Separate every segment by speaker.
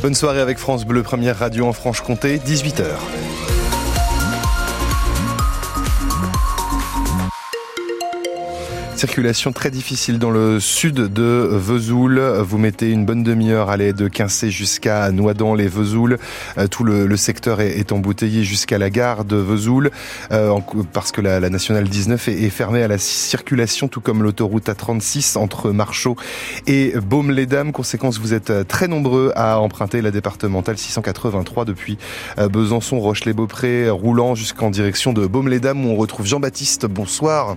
Speaker 1: Bonne soirée avec France Bleu, première radio en Franche-Comté, 18h. Circulation très difficile dans le sud de Vesoul. Vous mettez une bonne demi-heure à aller de Quincé jusqu'à Noidans-les-Vesoul. Euh, tout le, secteur est, embouteillé jusqu'à la gare de Vesoul euh, parce que la, nationale 19 est, fermée à la circulation, tout comme l'autoroute A36 entre Marchaux et Baume-les-Dames. Conséquence, vous êtes très nombreux à emprunter la départementale 683 depuis euh, Besançon, Roche-les-Beaupré, roulant jusqu'en direction de Baume-les-Dames où on retrouve Jean-Baptiste. Bonsoir.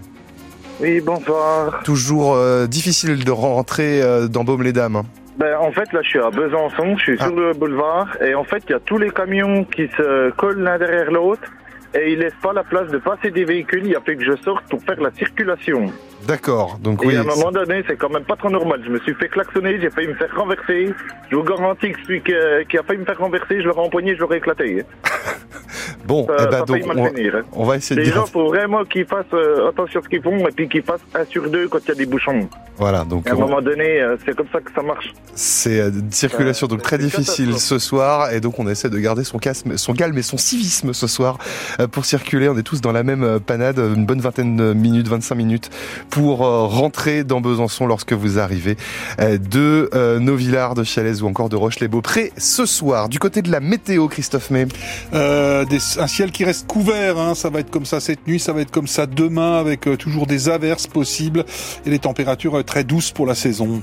Speaker 2: Oui, bonsoir.
Speaker 1: Toujours euh, difficile de rentrer euh, dans Baume-les-Dames. Hein.
Speaker 2: Ben, en fait, là, je suis à Besançon, je suis ah. sur le boulevard, et en fait, il y a tous les camions qui se collent l'un derrière l'autre, et ils laissent pas la place de passer des véhicules. Il a fait que je sorte pour faire la circulation.
Speaker 1: D'accord. Donc
Speaker 2: et
Speaker 1: oui.
Speaker 2: à un moment donné, c'est quand même pas trop normal. Je me suis fait klaxonner, j'ai failli me faire renverser. Je vous garantis que celui qui a failli me faire renverser, je l'aurais empoigné, je l'aurais éclaté.
Speaker 1: bon, eh ben, donc, on, hein. on, va essayer
Speaker 2: de
Speaker 1: dire...
Speaker 2: gens, faut vraiment qu'ils fassent euh, attention à ce qu'ils font et puis qu'ils fassent un sur deux quand il y a des bouchons.
Speaker 1: Voilà, donc
Speaker 2: à un moment donné, euh, c'est comme ça que ça marche.
Speaker 1: C'est une euh, circulation donc très difficile ce soir et donc on essaie de garder son, casme, son calme et son civisme ce soir pour circuler. On est tous dans la même panade, une bonne vingtaine de minutes, 25 minutes pour rentrer dans Besançon lorsque vous arrivez de Novillard, de Chalès ou encore de Roche-les-Beaupré ce soir. Du côté de la météo, Christophe May.
Speaker 3: Euh, un ciel qui reste couvert, hein, ça va être comme ça cette nuit, ça va être comme ça demain avec euh, toujours des averses possibles et les températures euh, très douces pour la saison.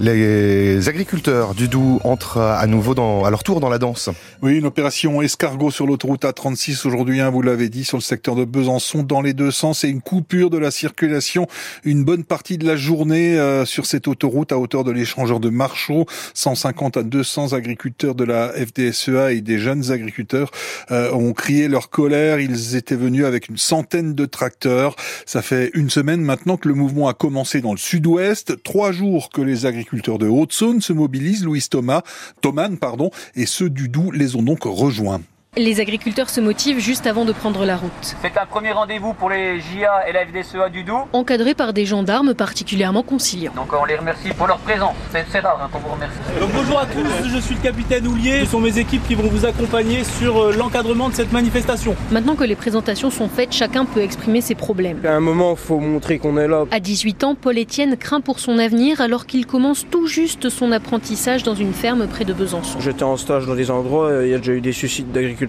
Speaker 1: Les agriculteurs du Doubs entrent à nouveau dans, à leur tour dans la danse.
Speaker 3: Oui, une opération escargot sur l'autoroute A36 aujourd'hui, hein, vous l'avez dit, sur le secteur de Besançon dans les deux sens et une coupure de la circulation une bonne partie de la journée sur cette autoroute à hauteur de l'échangeur de Marchaux. 150 à 200 agriculteurs de la FDSEA et des jeunes agriculteurs ont crié leur colère. Ils étaient venus avec une centaine de tracteurs. Ça fait une semaine maintenant que le mouvement a commencé dans le sud-ouest. Trois jours que les agriculteurs de Haute-Saône se mobilisent. Louis Thomas, Thoman, pardon, et ceux du Doubs les ont donc rejoints.
Speaker 4: Les agriculteurs se motivent juste avant de prendre la route.
Speaker 5: C'est un premier rendez-vous pour les JA et la FDSEA du Doubs.
Speaker 4: Encadrés par des gendarmes particulièrement conciliants.
Speaker 5: Donc on les remercie pour leur présence. C'est rare hein, qu'on vous remercie.
Speaker 6: Donc bonjour à tous, je suis le capitaine Houlier. Ce sont mes équipes qui vont vous accompagner sur euh, l'encadrement de cette manifestation.
Speaker 4: Maintenant que les présentations sont faites, chacun peut exprimer ses problèmes.
Speaker 7: À un moment, il faut montrer qu'on est là.
Speaker 4: À 18 ans, Paul Étienne craint pour son avenir alors qu'il commence tout juste son apprentissage dans une ferme près de Besançon.
Speaker 7: J'étais en stage dans des endroits, il y a déjà eu des suicides d'agriculteurs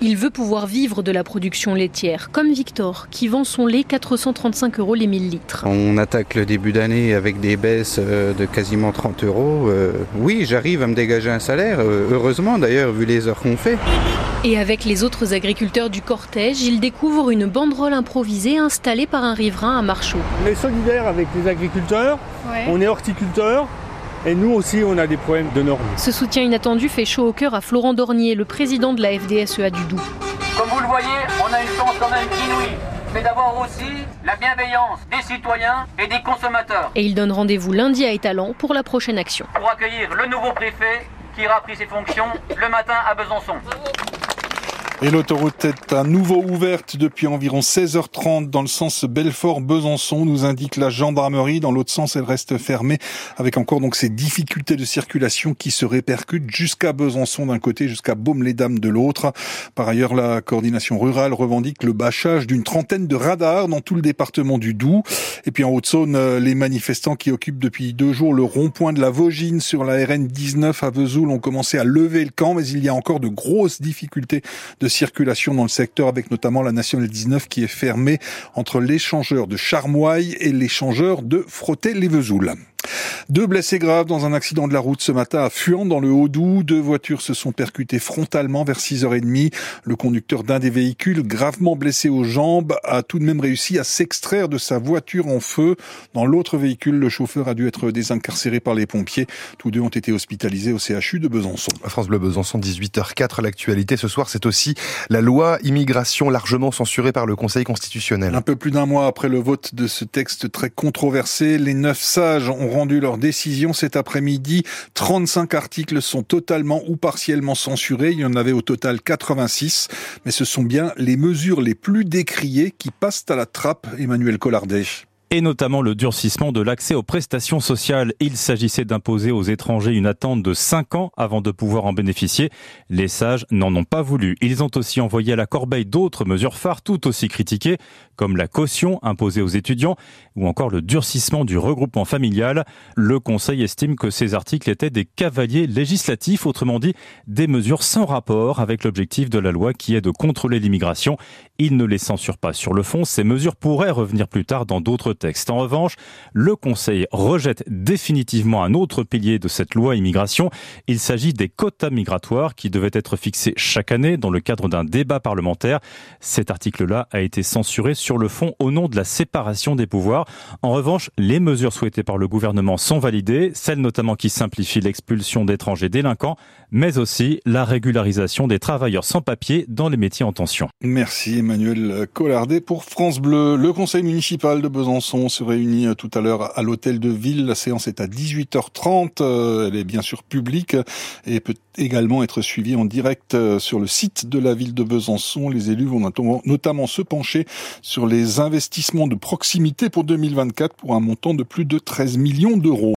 Speaker 4: Il veut pouvoir vivre de la production laitière, comme Victor, qui vend son lait 435 euros les 1000 litres.
Speaker 8: On attaque le début d'année avec des baisses euh, de quasiment 30 euros. Euh, oui, j'arrive à me dégager un salaire, euh, heureusement d'ailleurs, vu les heures qu'on fait.
Speaker 4: Et avec les autres agriculteurs du cortège, il découvre une banderole improvisée installée par un riverain à Marchaux.
Speaker 9: On est solidaire avec les agriculteurs, on est horticulteurs, et nous aussi, on a des problèmes de normes.
Speaker 4: Ce soutien inattendu fait chaud au cœur à Florent Dornier, le président de la FDSEA du Doubs.
Speaker 5: Comme vous le voyez, on a une chance quand même inouïe. C'est d'avoir aussi la bienveillance des citoyens et des consommateurs.
Speaker 4: Et il donne rendez-vous lundi à Étalon pour la prochaine action.
Speaker 5: Pour accueillir le nouveau préfet qui aura pris ses fonctions le matin à Besançon.
Speaker 3: Et l'autoroute est à nouveau ouverte depuis environ 16h30 dans le sens Belfort-Besançon, nous indique la gendarmerie. Dans l'autre sens, elle reste fermée avec encore donc ces difficultés de circulation qui se répercutent jusqu'à Besançon d'un côté, jusqu'à Baume-les-Dames de l'autre. Par ailleurs, la coordination rurale revendique le bâchage d'une trentaine de radars dans tout le département du Doubs. Et puis en Haute-Saône, les manifestants qui occupent depuis deux jours le rond-point de la Vaugine sur la RN 19 à Vesoul ont commencé à lever le camp, mais il y a encore de grosses difficultés circulation dans le secteur avec notamment la nationale 19 qui est fermée entre l'échangeur de Charmoille et l'échangeur de Frotté-les-Vesoul. Deux blessés graves dans un accident de la route ce matin à Fuan dans le Haut-Doubs. Deux voitures se sont percutées frontalement vers 6h30. Le conducteur d'un des véhicules, gravement blessé aux jambes, a tout de même réussi à s'extraire de sa voiture en feu. Dans l'autre véhicule, le chauffeur a dû être désincarcéré par les pompiers. Tous deux ont été hospitalisés au CHU de Besançon.
Speaker 1: France Bleu Besançon, 18h04. L'actualité ce soir, c'est aussi la loi immigration largement censurée par le Conseil constitutionnel.
Speaker 3: Un peu plus d'un mois après le vote de ce texte très controversé, les neuf sages ont rendu leur décision cet après-midi. 35 articles sont totalement ou partiellement censurés. Il y en avait au total 86. Mais ce sont bien les mesures les plus décriées qui passent à la trappe, Emmanuel Collardet.
Speaker 10: Et notamment le durcissement de l'accès aux prestations sociales. Il s'agissait d'imposer aux étrangers une attente de 5 ans avant de pouvoir en bénéficier. Les sages n'en ont pas voulu. Ils ont aussi envoyé à la corbeille d'autres mesures phares tout aussi critiquées, comme la caution imposée aux étudiants ou encore le durcissement du regroupement familial. Le Conseil estime que ces articles étaient des cavaliers législatifs, autrement dit des mesures sans rapport avec l'objectif de la loi qui est de contrôler l'immigration. Il ne les censure pas sur le fond. Ces mesures pourraient revenir plus tard dans d'autres En revanche, le Conseil rejette définitivement un autre pilier de cette loi immigration. Il s'agit des quotas migratoires qui devaient être fixés chaque année dans le cadre d'un débat parlementaire. Cet article-là a été censuré sur le fond au nom de la séparation des pouvoirs. En revanche, les mesures souhaitées par le gouvernement sont validées, celles notamment qui simplifient l'expulsion d'étrangers délinquants, mais aussi la régularisation des travailleurs sans papier dans les métiers en tension.
Speaker 3: Merci Emmanuel Collardet pour France Bleu. Le conseil municipal de Besançon se réunit tout à l'heure à l'hôtel de ville. La séance est à 18h30. Euh, elle est bien sûr publique et peut également être suivie en direct euh, sur le site de la ville de Besançon. Les élus vont notamment se pencher sur les investissements de proximité pour 2024 pour un montant de plus de 13 millions d'euros.